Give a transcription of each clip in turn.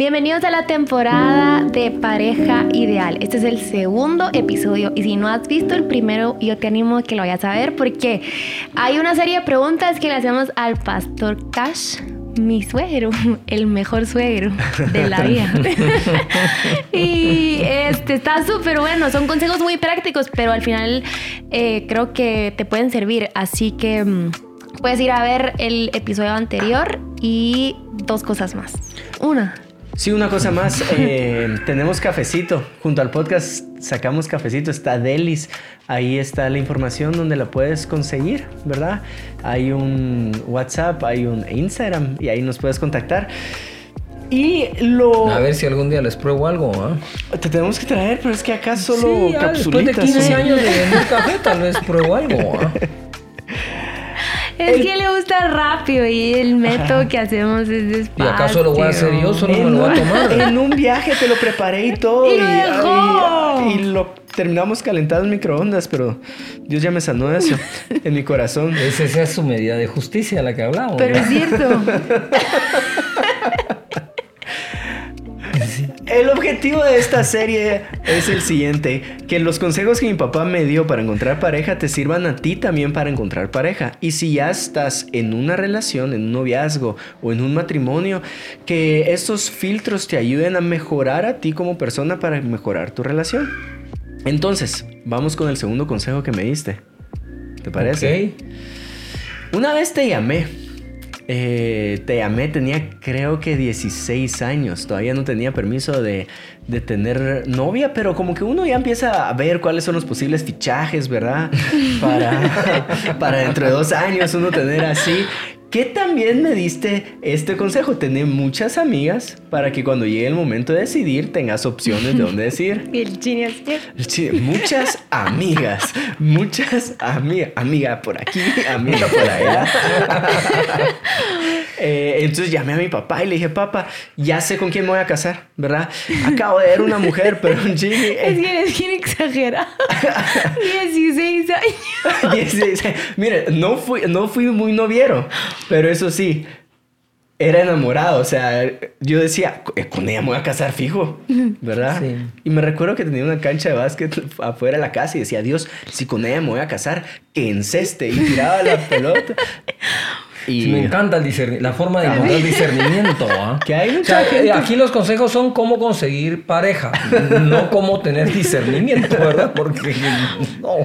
Bienvenidos a la temporada de Pareja Ideal. Este es el segundo episodio y si no has visto el primero, yo te animo a que lo vayas a ver porque hay una serie de preguntas que le hacemos al pastor Cash, mi suegro, el mejor suegro de la vida. y este está súper bueno, son consejos muy prácticos, pero al final eh, creo que te pueden servir. Así que mm, puedes ir a ver el episodio anterior y dos cosas más. Una. Sí, una cosa más. Eh, tenemos cafecito. Junto al podcast sacamos cafecito. Está Delis. Ahí está la información donde la puedes conseguir, ¿verdad? Hay un WhatsApp, hay un Instagram y ahí nos puedes contactar. Y lo. A ver si algún día les pruebo algo, ¿ah? Te tenemos que traer, pero es que acá solo sí, Después de 15 años de vender café, tal vez pruebo algo, ¿ah? Es que le gusta rápido y el método que hacemos es despacio. ¿Y acaso lo voy a hacer yo? Solo me lo voy a tomar. En un viaje te lo preparé y todo. Y lo dejó. Y, lo terminamos calentado en microondas, pero Dios ya me sanó de eso en mi corazón. Esa es su medida de justicia la que hablamos. Pero es cierto. objetivo de esta serie es el siguiente, que los consejos que mi papá me dio para encontrar pareja te sirvan a ti también para encontrar pareja. Y si ya estás en una relación, en un noviazgo o en un matrimonio, que estos filtros te ayuden a mejorar a ti como persona para mejorar tu relación. Entonces, vamos con el segundo consejo que me diste. ¿Te parece? Una vez te llamé eh, te llamé, tenía creo que 16 años, todavía no tenía permiso de, de, tener novia, pero como que uno ya empieza a ver cuáles son los posibles fichajes, ¿verdad? Para, para dentro de dos años uno tener así. Que también me diste este consejo, tener muchas amigas para que cuando llegue el momento de decidir tengas opciones de dónde decir. El muchas amigas, muchas amigas, amiga por aquí, amiga por allá. Eh, entonces llamé a mi papá y le dije, papá, ya sé con quién me voy a casar, ¿verdad? Acabo de ver una mujer, pero un Jimmy... Es que es bien exagerado. 16 años. 16 años. Mire, no fui, no fui muy noviero, pero eso sí, era enamorado, o sea, yo decía, eh, con ella me voy a casar fijo, ¿verdad? Sí. Y me recuerdo que tenía una cancha de básquet afuera de la casa y decía, Dios, si con ella me voy a casar, que enceste y tiraba la pelota. Y me encanta el la forma de encontrar discernimiento. ¿ah? Que hay Aquí los consejos son cómo conseguir pareja, no cómo tener discernimiento, ¿verdad? Porque no.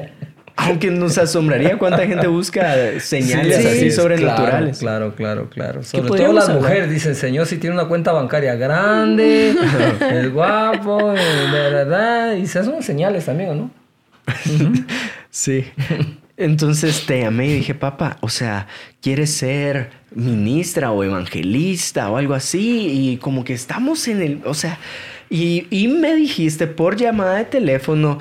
Aunque nos asombraría cuánta gente busca señales así sobrenaturales. Claro, claro, claro. Sobre todo las mujeres dicen, Señor, si tiene una cuenta bancaria grande, el guapo, de verdad. Y esas son señales también, ¿no? sí. Entonces te llamé y dije, papá, o sea, ¿quieres ser ministra o evangelista o algo así? Y como que estamos en el, o sea, y, y me dijiste por llamada de teléfono,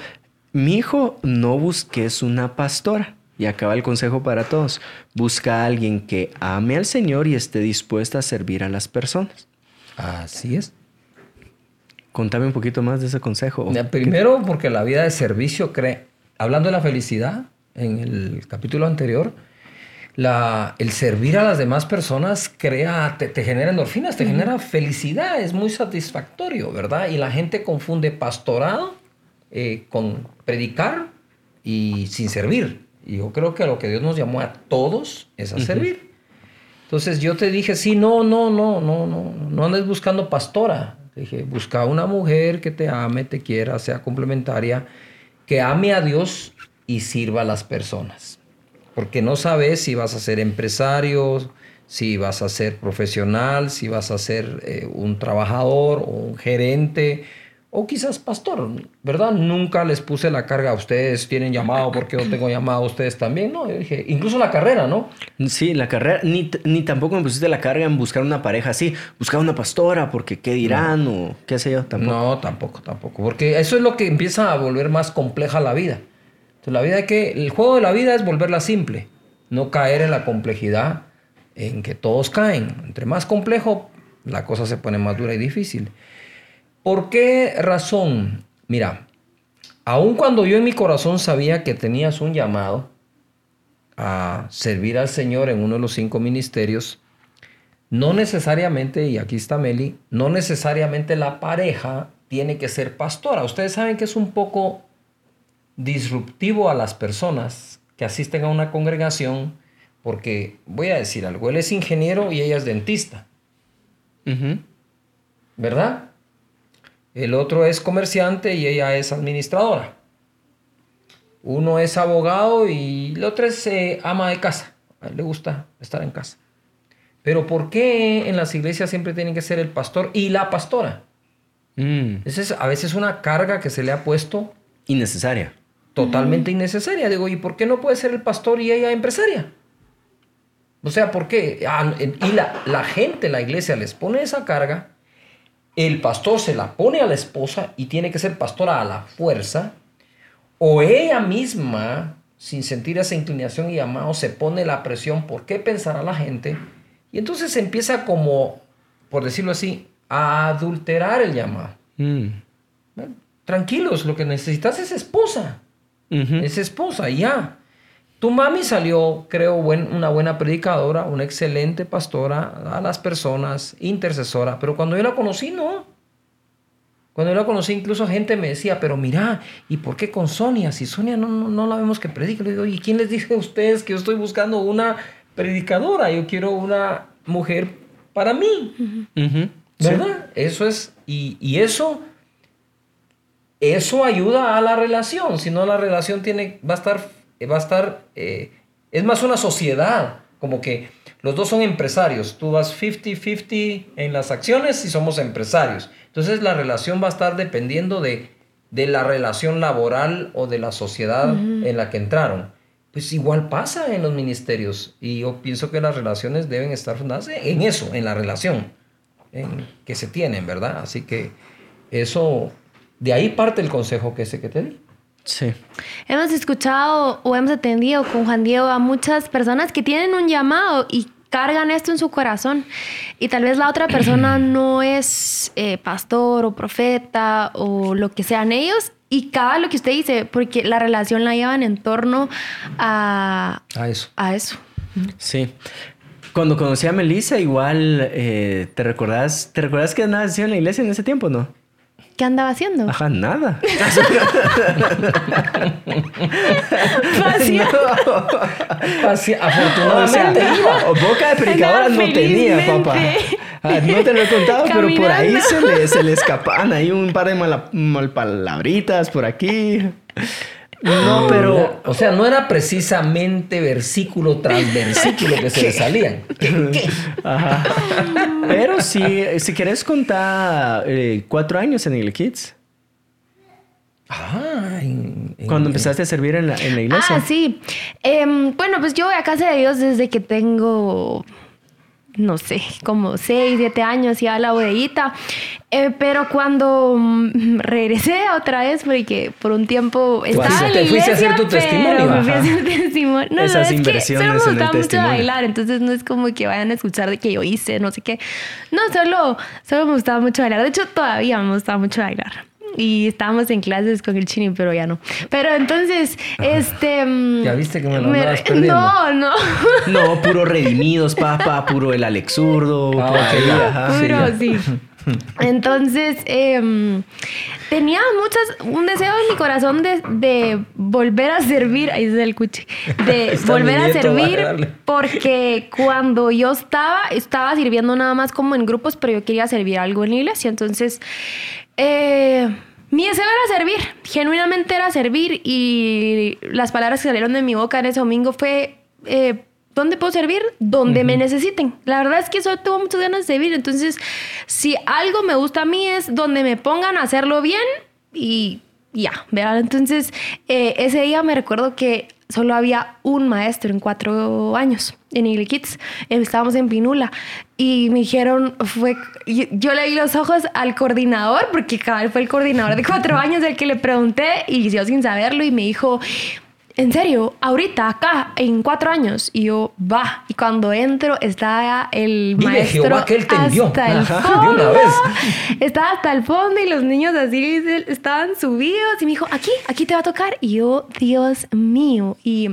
mi hijo, no busques una pastora. Y acaba el consejo para todos. Busca a alguien que ame al Señor y esté dispuesta a servir a las personas. Así es. Contame un poquito más de ese consejo. Primero, porque la vida de servicio cree, hablando de la felicidad, en el capítulo anterior, la, el servir a las demás personas crea, te, genera endorfinas, te genera felicidad, es muy satisfactorio, ¿verdad? Y la gente confunde pastorado eh, con predicar y sin servir. Y yo creo que lo que Dios nos llamó a todos es a servir. Entonces yo te dije, sí, no, no, no, no, no, no andes buscando pastora. dije, busca una mujer que te ame, te quiera, sea complementaria, que ame a Dios y sirva a las personas. Porque no sabes si vas a ser empresario, si vas a ser profesional, si vas a ser eh, un trabajador o un gerente o quizás pastor, ¿verdad? Nunca les puse la carga a ustedes, tienen llamado porque yo tengo llamado a ustedes también, ¿no? Yo dije, incluso la carrera, ¿no? Sí, la carrera, ni, ni tampoco me pusiste la carga en buscar una pareja así, buscar una pastora porque qué dirán o qué sé yo, tampoco. No, tampoco, tampoco, porque eso es lo que empieza a volver más compleja la vida. Entonces, la vida que, el juego de la vida es volverla simple, no caer en la complejidad en que todos caen. Entre más complejo, la cosa se pone más dura y difícil. ¿Por qué razón? Mira, aun cuando yo en mi corazón sabía que tenías un llamado a servir al Señor en uno de los cinco ministerios, no necesariamente, y aquí está Meli, no necesariamente la pareja tiene que ser pastora. Ustedes saben que es un poco disruptivo a las personas que asisten a una congregación porque, voy a decir algo, él es ingeniero y ella es dentista. ¿Verdad? El otro es comerciante y ella es administradora. Uno es abogado y el otro es eh, ama de casa. A él le gusta estar en casa. Pero ¿por qué en las iglesias siempre tienen que ser el pastor y la pastora? Mm. Esa es a veces una carga que se le ha puesto. Innecesaria. Totalmente innecesaria. Digo, ¿y por qué no puede ser el pastor y ella empresaria? O sea, ¿por qué? Ah, y la, la gente, la iglesia les pone esa carga, el pastor se la pone a la esposa y tiene que ser pastora a la fuerza, o ella misma, sin sentir esa inclinación y llamado, se pone la presión, ¿por qué pensará la gente? Y entonces se empieza como, por decirlo así, a adulterar el llamado. Mm. Tranquilos, lo que necesitas es esposa. Es esposa, ya. Tu mami salió, creo, una buena predicadora, una excelente pastora a las personas, intercesora, pero cuando yo la conocí, no. Cuando yo la conocí, incluso gente me decía, pero mira, ¿y por qué con Sonia? Si Sonia no, no, la vemos que predica. Le digo, ¿y quién les dice a ustedes que yo estoy buscando una predicadora? Yo quiero una mujer para mí. ¿Verdad? Eso es, y, y eso eso ayuda a la relación, si no la relación tiene, va a estar, va a estar eh, es más una sociedad, como que los dos son empresarios, tú vas 50-50 en las acciones y somos empresarios. Entonces la relación va a estar dependiendo de, de la relación laboral o de la sociedad en la que entraron. Pues igual pasa en los ministerios y yo pienso que las relaciones deben estar fundadas en eso, en la relación en que se tienen, ¿verdad? Así que eso de ahí parte el consejo que ese que te di. Sí. Hemos escuchado o hemos atendido con Juan Diego a muchas personas que tienen un llamado y cargan esto en su corazón y tal vez la otra persona no es eh, pastor o profeta o lo que sean ellos y cada lo que usted dice, porque la relación la llevan en torno a, a eso. A eso. Sí. Cuando conocí a Melissa, igual, eh, ¿te recordás, ¿te recordás que andabas en la iglesia en ese tiempo, no? ¿Qué andaba haciendo? Ajá, nada. Afortunadamente. boca de predicadora no tenía, papá. Ah, no te lo he contado, pero por ahí se le, se le escapan ahí un par de mal, malpalabritas por aquí. No, pero, o sea, no era precisamente versículo tras versículo que se le salían. Ajá. Pero si, si quieres contar eh, cuatro años en el Kids. Ah, Cuando empezaste a servir en la, en la iglesia. Ah, sí. Em, bueno, pues yo voy a casa de Dios desde que tengo no sé, como 6, 7 años y a la bodeguita. Eh, pero cuando mm, regresé otra vez, porque por un tiempo estaba en la iglesia, a hacer tu testimonio. Me fui a hacer testimonio. No, Esas no, es que solo me gustaba mucho bailar, entonces no es como que vayan a escuchar de que yo hice, no sé qué. No, solo, solo me gustaba mucho bailar. De hecho, todavía me gustaba mucho bailar y estábamos en clases con el chini, pero ya no. Pero entonces, este... Mm, ya viste que me lo andabas perdiendo. No, no. No, puro redimidos, papá, puro el Alex Zurdo. Ah, puro, sí. Entonces, eh, tenía muchas, un deseo en mi corazón de, de volver a servir, ahí es el cuche, de volver a servir, porque cuando yo estaba, estaba sirviendo nada más como en grupos, pero yo quería servir algo en la iglesia, entonces eh, mi deseo era servir, genuinamente era servir y las palabras que salieron de mi boca en ese domingo fue, eh, ¿dónde puedo servir? Donde me necesiten. La verdad es que solo tengo muchas ganas de servir, entonces si algo me gusta a mí es donde me pongan a hacerlo bien y ya, ¿verdad? Entonces eh, ese día me recuerdo que solo había un maestro en cuatro años en Eagle Kids. Estábamos en Pinula y me dijeron, fue, yo, le di los ojos al coordinador, porque cabal fue el coordinador de cuatro años el que le pregunté y yo sin saberlo y me dijo, en serio, ahorita, acá, en cuatro años. Y yo, va. Y cuando entro, estaba el maestro que él hasta el fondo. Estaba hasta el fondo y los niños así estaban subidos. Y me dijo, aquí, aquí te va a tocar. Y yo, Dios mío. Y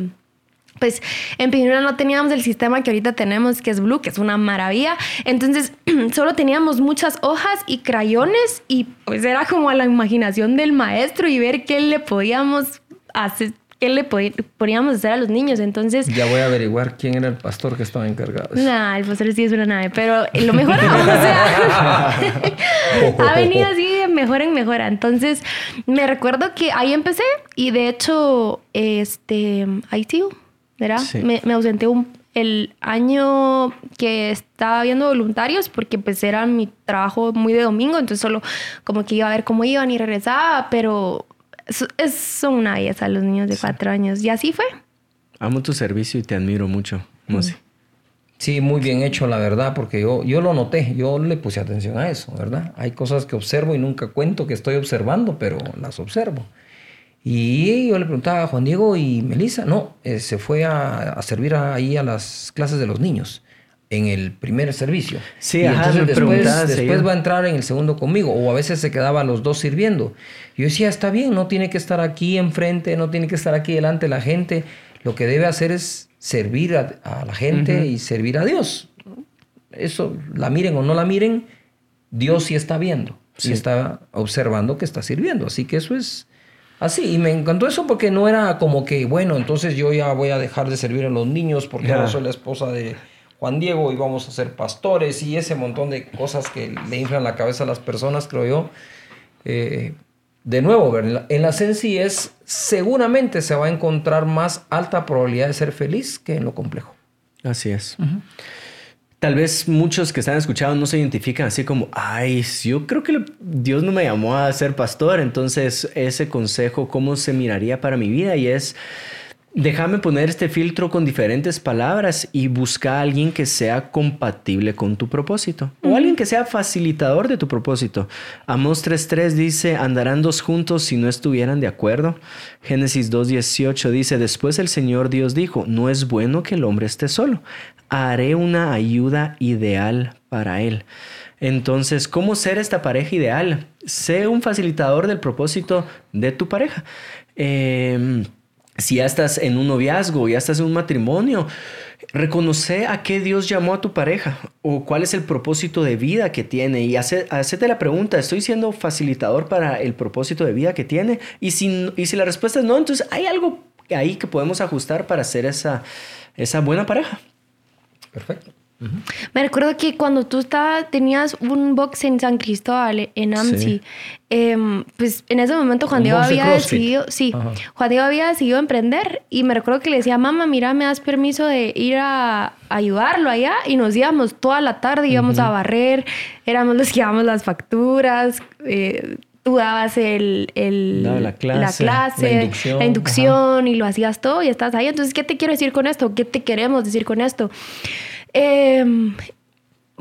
pues en Pinura no teníamos el sistema que ahorita tenemos, que es Blue, que es una maravilla. Entonces, solo teníamos muchas hojas y crayones y pues era como a la imaginación del maestro y ver qué le podíamos hacer, qué le podíamos hacer a los niños. Entonces... Ya voy a averiguar quién era el pastor que estaba encargado. Nah, el pastor sí es una nave, pero lo mejor, o sea, ha venido así de mejor en mejora. Entonces, me recuerdo que ahí empecé y de hecho, este, ahí sigo ¿verdad? Me, me, ausenté un, el año que estaba viendo voluntarios porque pues era mi trabajo muy de domingo, entonces solo como que iba a ver cómo iban y regresaba, pero es, son una belleza los niños de cuatro años y así fue. Amo tu servicio y te admiro mucho, Mosi. Sí, muy bien hecho, la verdad, porque yo, yo lo noté, yo le puse atención a eso, ¿verdad? Hay cosas que observo y nunca cuento que estoy observando, pero las observo. Y yo le preguntaba a Juan Diego y Melissa, no, eh, se fue a, servir ahí a las clases de los niños en el primer servicio. Sí, y ajá, entonces después, después va a entrar en el segundo conmigo, o a veces se quedaba los dos sirviendo. Yo decía, está bien, no tiene que estar aquí enfrente, no tiene que estar aquí delante de la gente. Lo que debe hacer es servir a, la gente y servir a Dios. Eso, la miren o no la miren, Dios sí está viendo, sí está observando que está sirviendo. Así que eso es Así, y me encantó eso porque no era como que, bueno, entonces yo ya voy a dejar de servir a los niños porque ahora soy la esposa de Juan Diego y vamos a ser pastores y ese montón de cosas que le inflan la cabeza a las personas, creo yo. Eh, de nuevo, en la sencillez seguramente se va a encontrar más alta probabilidad de ser feliz que en lo complejo. Así es. Tal vez muchos que están escuchando no se identifican así como, ay, yo creo que Dios no me llamó a ser pastor, entonces ese consejo, ¿cómo se miraría para mi vida? Y es, déjame poner este filtro con diferentes palabras y busca a alguien que sea compatible con tu propósito o alguien que sea facilitador de tu propósito. Amos 3.3 dice, andarán dos juntos si no estuvieran de acuerdo. Génesis 2.18 dice, después el Señor Dios dijo, no es bueno que el hombre esté solo haré una ayuda ideal para él. Entonces, ¿cómo ser esta pareja ideal? Sé un facilitador del propósito de tu pareja. Em, si ya estás en un noviazgo, ya estás en un matrimonio, reconoce a qué Dios llamó a tu pareja o cuál es el propósito de vida que tiene y hace, hacete la pregunta, ¿estoy siendo facilitador para el propósito de vida que tiene? Y si, y si la respuesta es no, entonces hay algo ahí que podemos ajustar para ser esa, esa buena pareja. Perfecto. Me recuerdo que cuando tú estabas, tenías un box en San Cristóbal, en AMSI, em, pues en ese momento Juan Diego había decidido, sí, Juan Diego había decidido emprender y me recuerdo que le decía, mamá, mira, me das permiso de ir a, ayudarlo allá y nos íbamos toda la tarde, íbamos a barrer, éramos los que llevábamos las facturas, eh, tú dabas el, la clase, la, inducción, y lo hacías todo y estás ahí. Entonces, ¿qué te quiero decir con esto? ¿Qué te queremos decir con esto? Eh,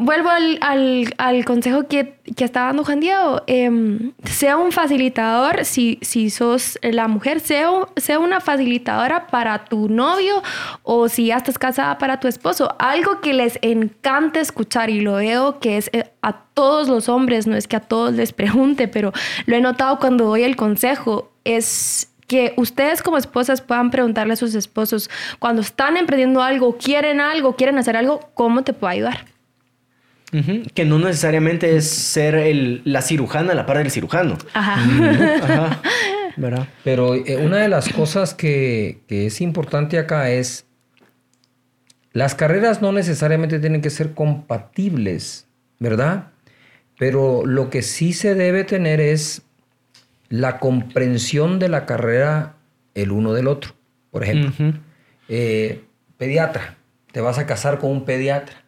vuelvo al, consejo que, que, estaba dando Juan Diego. Em, sea un facilitador, si, si sos la mujer, sea, sea una facilitadora para tu novio o si ya estás casada para tu esposo. Algo que les encanta escuchar y lo veo que es eh, a todos los hombres, no es que a todos les pregunte, pero lo he notado cuando doy el consejo, es que ustedes como esposas puedan preguntarle a sus esposos cuando están emprendiendo algo, quieren algo, quieren hacer algo, ¿cómo te puedo ayudar? Que no necesariamente es ser el, la cirujana a la par del cirujano. Ajá. Ajá. ¿Verdad? Pero eh, una de las cosas que, que es importante acá es, las carreras no necesariamente tienen que ser compatibles, ¿verdad? Pero lo que sí se debe tener es la comprensión de la carrera el uno del otro. Por ejemplo, eh, pediatra, te vas a casar con un pediatra.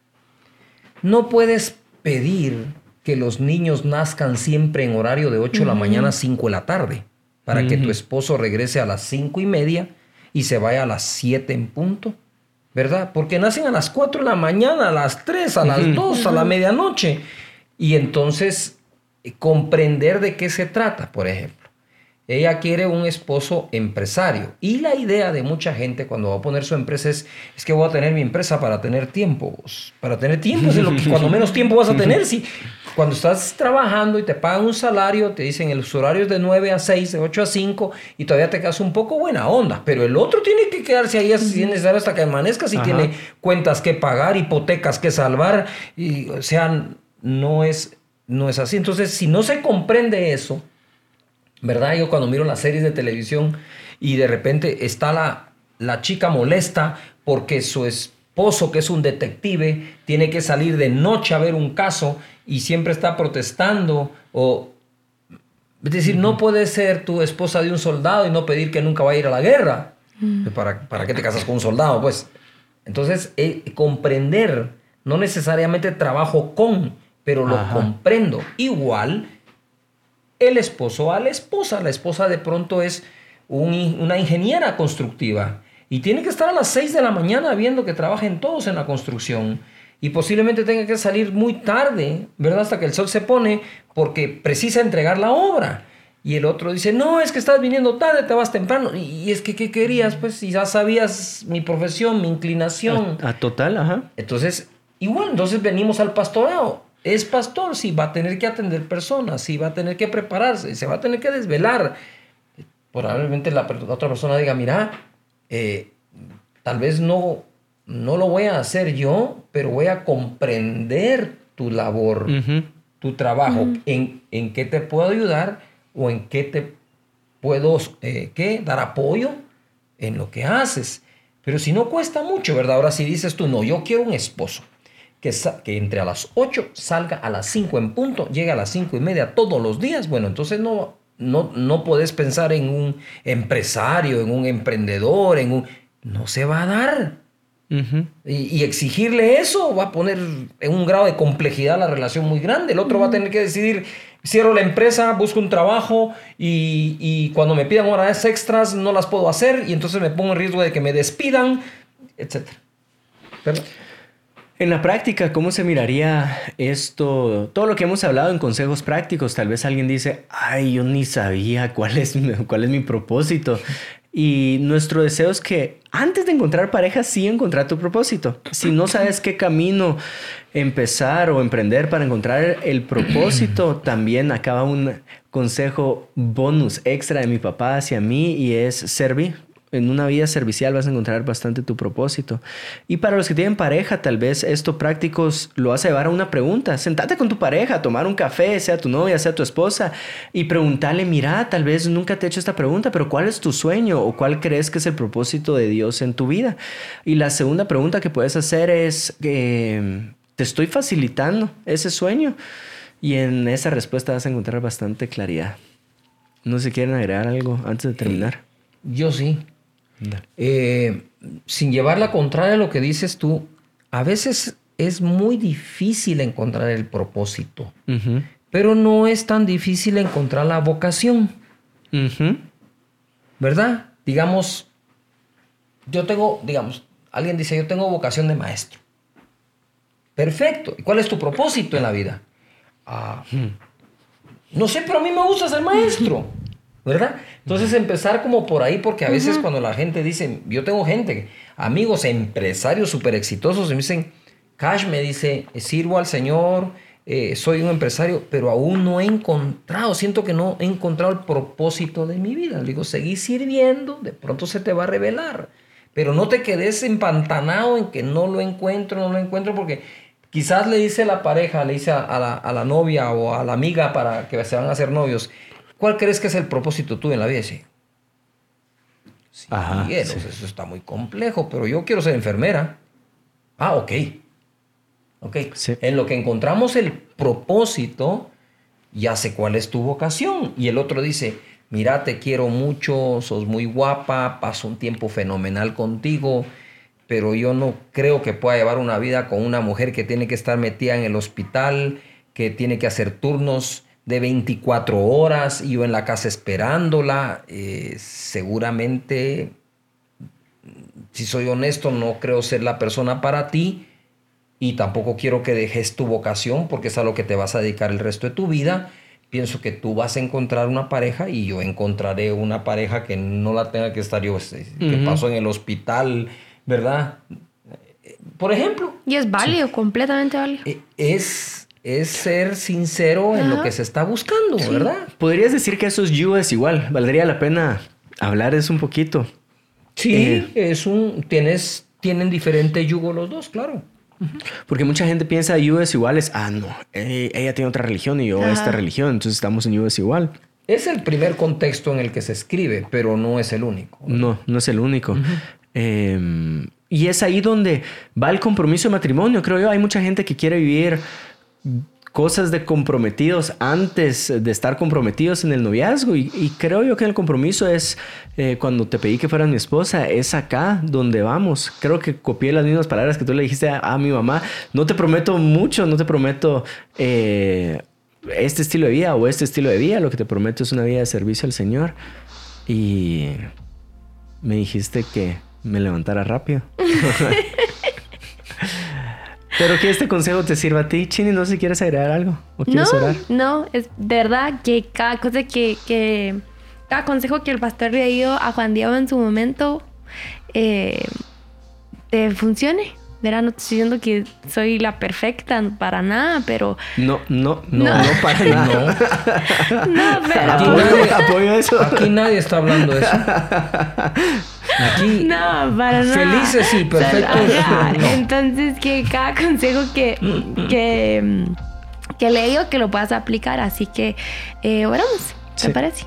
No puedes pedir que los niños nazcan siempre en horario de 8 de la mañana a 5 de la tarde, para que tu esposo regrese a las 5 y media y se vaya a las 7 en punto, ¿verdad? Porque nacen a las 4 de la mañana, a las 3, a las 2, a la medianoche. Y entonces, comprender de qué se trata, por ejemplo. Ella quiere un esposo empresario. Y la idea de mucha gente cuando va a poner su empresa es, es que voy a tener mi empresa para tener tiempo. Para tener tiempo es lo que cuando menos tiempo vas a tener. Si cuando estás trabajando y te pagan un salario, te dicen el horario es de 9 a 6, de 8 a 5 y todavía te quedas un poco buena onda, pero el otro tiene que quedarse ahí si es necesario hasta que amanezca, si tiene cuentas que pagar, hipotecas que salvar, y, o sea, no es, no es así. Entonces, si no se comprende eso, ¿verdad? Yo cuando miro las series de televisión y de repente está la, la chica molesta porque su esposo, que es un detective, tiene que salir de noche a ver un caso y siempre está protestando o... Es decir, no puedes ser tu esposa de un soldado y no pedir que nunca vaya a ir a la guerra. ¿Para, ¿Para qué te casas con un soldado? Pues entonces, eh, comprender, no necesariamente trabajo con, pero lo comprendo. Igual, el esposo a la esposa. La esposa de pronto es una ingeniera constructiva y tiene que estar a las 6 de la mañana viendo que trabajen todos en la construcción y posiblemente tenga que salir muy tarde, ¿verdad? Hasta que el sol se pone porque precisa entregar la obra. Y el otro dice, no, es que estás viniendo tarde, te vas temprano. Y es que, ¿qué querías? Pues si ya sabías mi profesión, mi inclinación. A, total, ajá. Entonces, igual, entonces venimos al pastorado. Es pastor, sí, va a tener que atender personas, sí, va a tener que prepararse, se va a tener que desvelar. Probablemente la, otra persona diga, mira, eh, tal vez no no lo voy a hacer yo, pero voy a comprender tu labor, tu trabajo, en, en, qué te puedo ayudar o en qué te puedo eh, ¿qué? dar apoyo en lo que haces. Pero si no cuesta mucho, ¿verdad? Ahora si dices tú, no, yo quiero un esposo que, que entre a las 8 salga a las 5 en punto, llegue a las 5 y media todos los días, bueno, entonces no, no, no puedes pensar en un empresario, en un emprendedor, en un... No se va a dar. Y, exigirle eso va a poner en un grado de complejidad la relación muy grande. El otro va a tener que decidir, cierro la empresa, busco un trabajo y, cuando me pidan horas extras no las puedo hacer y entonces me pongo en riesgo de que me despidan, etc. En la práctica, ¿cómo se miraría esto? Todo lo que hemos hablado en consejos prácticos, tal vez alguien dice, ay, yo ni sabía cuál es, cuál es mi propósito. Y nuestro deseo es que antes de encontrar pareja, sí encontrar tu propósito. Si no sabes qué camino empezar o emprender para encontrar el propósito, también acaba un consejo bonus extra de mi papá hacia mí y es servir en una vida servicial vas a encontrar bastante tu propósito. Y para los que tienen pareja, tal vez esto prácticos lo hace llevar a una pregunta. Sentate con tu pareja, tomar un café, sea tu novia, sea tu esposa, y preguntarle, mira, tal vez nunca te he hecho esta pregunta, pero ¿cuál es tu sueño o cuál crees que es el propósito de Dios en tu vida? Y la segunda pregunta que puedes hacer es, eh, ¿te estoy facilitando ese sueño? Y en esa respuesta vas a encontrar bastante claridad. No sé si quieren agregar algo antes de terminar. Yo sí. Eh, sin llevar la contraria a lo que dices tú, a veces es muy difícil encontrar el propósito, pero no es tan difícil encontrar la vocación. ¿Verdad? Digamos, yo tengo, digamos, alguien dice, yo tengo vocación de maestro. Perfecto. ¿Y cuál es tu propósito en la vida? Ah, no sé, pero a mí me gusta ser maestro. ¿Verdad? Entonces empezar como por ahí, porque a veces cuando la gente dice, yo tengo gente, amigos, empresarios súper exitosos, y me dicen, Cash me dice, sirvo al Señor, eh, soy un empresario, pero aún no he encontrado, siento que no he encontrado el propósito de mi vida. Le digo, seguí sirviendo, de pronto se te va a revelar, pero no te quedes empantanado en que no lo encuentro, no lo encuentro, porque quizás le dice la pareja, le dice a, la, a la novia o a la amiga para que se van a hacer novios, ¿Cuál crees que es el propósito tú en la vida? Sí. Ajá, eso está muy complejo, pero yo quiero ser enfermera. Ah, ok. Ok. En lo que encontramos el propósito, ya sé cuál es tu vocación. Y el otro dice, mira, te quiero mucho, sos muy guapa, paso un tiempo fenomenal contigo, pero yo no creo que pueda llevar una vida con una mujer que tiene que estar metida en el hospital, que tiene que hacer turnos de 24 horas y yo en la casa esperándola. Eh, seguramente, si soy honesto, no creo ser la persona para ti y tampoco quiero que dejes tu vocación porque es a lo que te vas a dedicar el resto de tu vida. Pienso que tú vas a encontrar una pareja y yo encontraré una pareja que no la tenga que estar yo, este, que pasó en el hospital, ¿verdad? Por ejemplo. Y es válido, completamente válido. E, es es ser sincero en lo que se está buscando, ¿verdad? Podrías decir que eso es you es igual. Valdría la pena hablar eso un poquito. Sí, Eh. es un. Tienes, tienen diferente yugo los dos, claro. Porque mucha gente piensa you es igual es, ah, no, eh, ella tiene otra religión y yo Ajá. esta religión, entonces estamos en you es igual. Es el primer contexto en el que se escribe, pero no es el único. No, no es el único. Eh, y es ahí donde va el compromiso de matrimonio, creo yo. Hay mucha gente que quiere vivir cosas de comprometidos antes de estar comprometidos en el noviazgo. Y, y creo yo que el compromiso es, eh, cuando te pedí que fueras mi esposa, es acá donde vamos. Creo que copié las mismas palabras que tú le dijiste a, a mi mamá. No te prometo mucho, no te prometo... eh, este estilo de vida o este estilo de vida, lo que te prometo es una vida de servicio al Señor. Y me dijiste que me levantara rápido. Pero que este consejo te sirva a ti, Chini. No sé si quieres agregar algo o No, quieres orar. no, es verdad que cada cosa que, que cada consejo que el pastor le dio a Juan Diego en su momento eh, te funcione. Verá, no te estoy diciendo que soy la perfecta para nada, pero No, no, no, no, No. para nada. no, pero Aquí nadie- apoyo eso. Aquí nadie está hablando de eso. Aquí No, para nada. Felices y perfectos, Ajá. no. Entonces, que cada consejo que, que, que le digo que lo puedas aplicar. Así que eh, oramos, ¿te Sí. parece?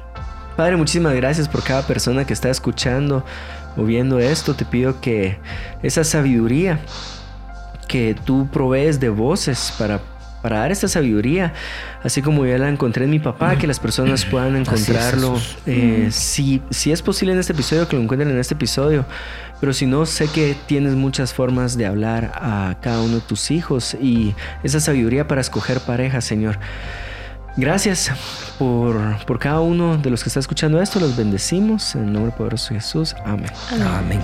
Padre, muchísimas gracias por cada persona que está escuchando o viendo esto. Te pido que esa sabiduría que tú provees de voces para, para dar esta sabiduría, así como yo la encontré en mi papá, que las personas puedan encontrarlo. Eh, si, si es posible en este episodio, que lo encuentren en este episodio. Pero si no, sé que tienes muchas formas de hablar a cada uno de tus hijos y esa sabiduría para escoger pareja, Señor. Gracias por, por cada uno de los que está escuchando esto. Los bendecimos. En el nombre poderoso de Jesús. Amén. Amén.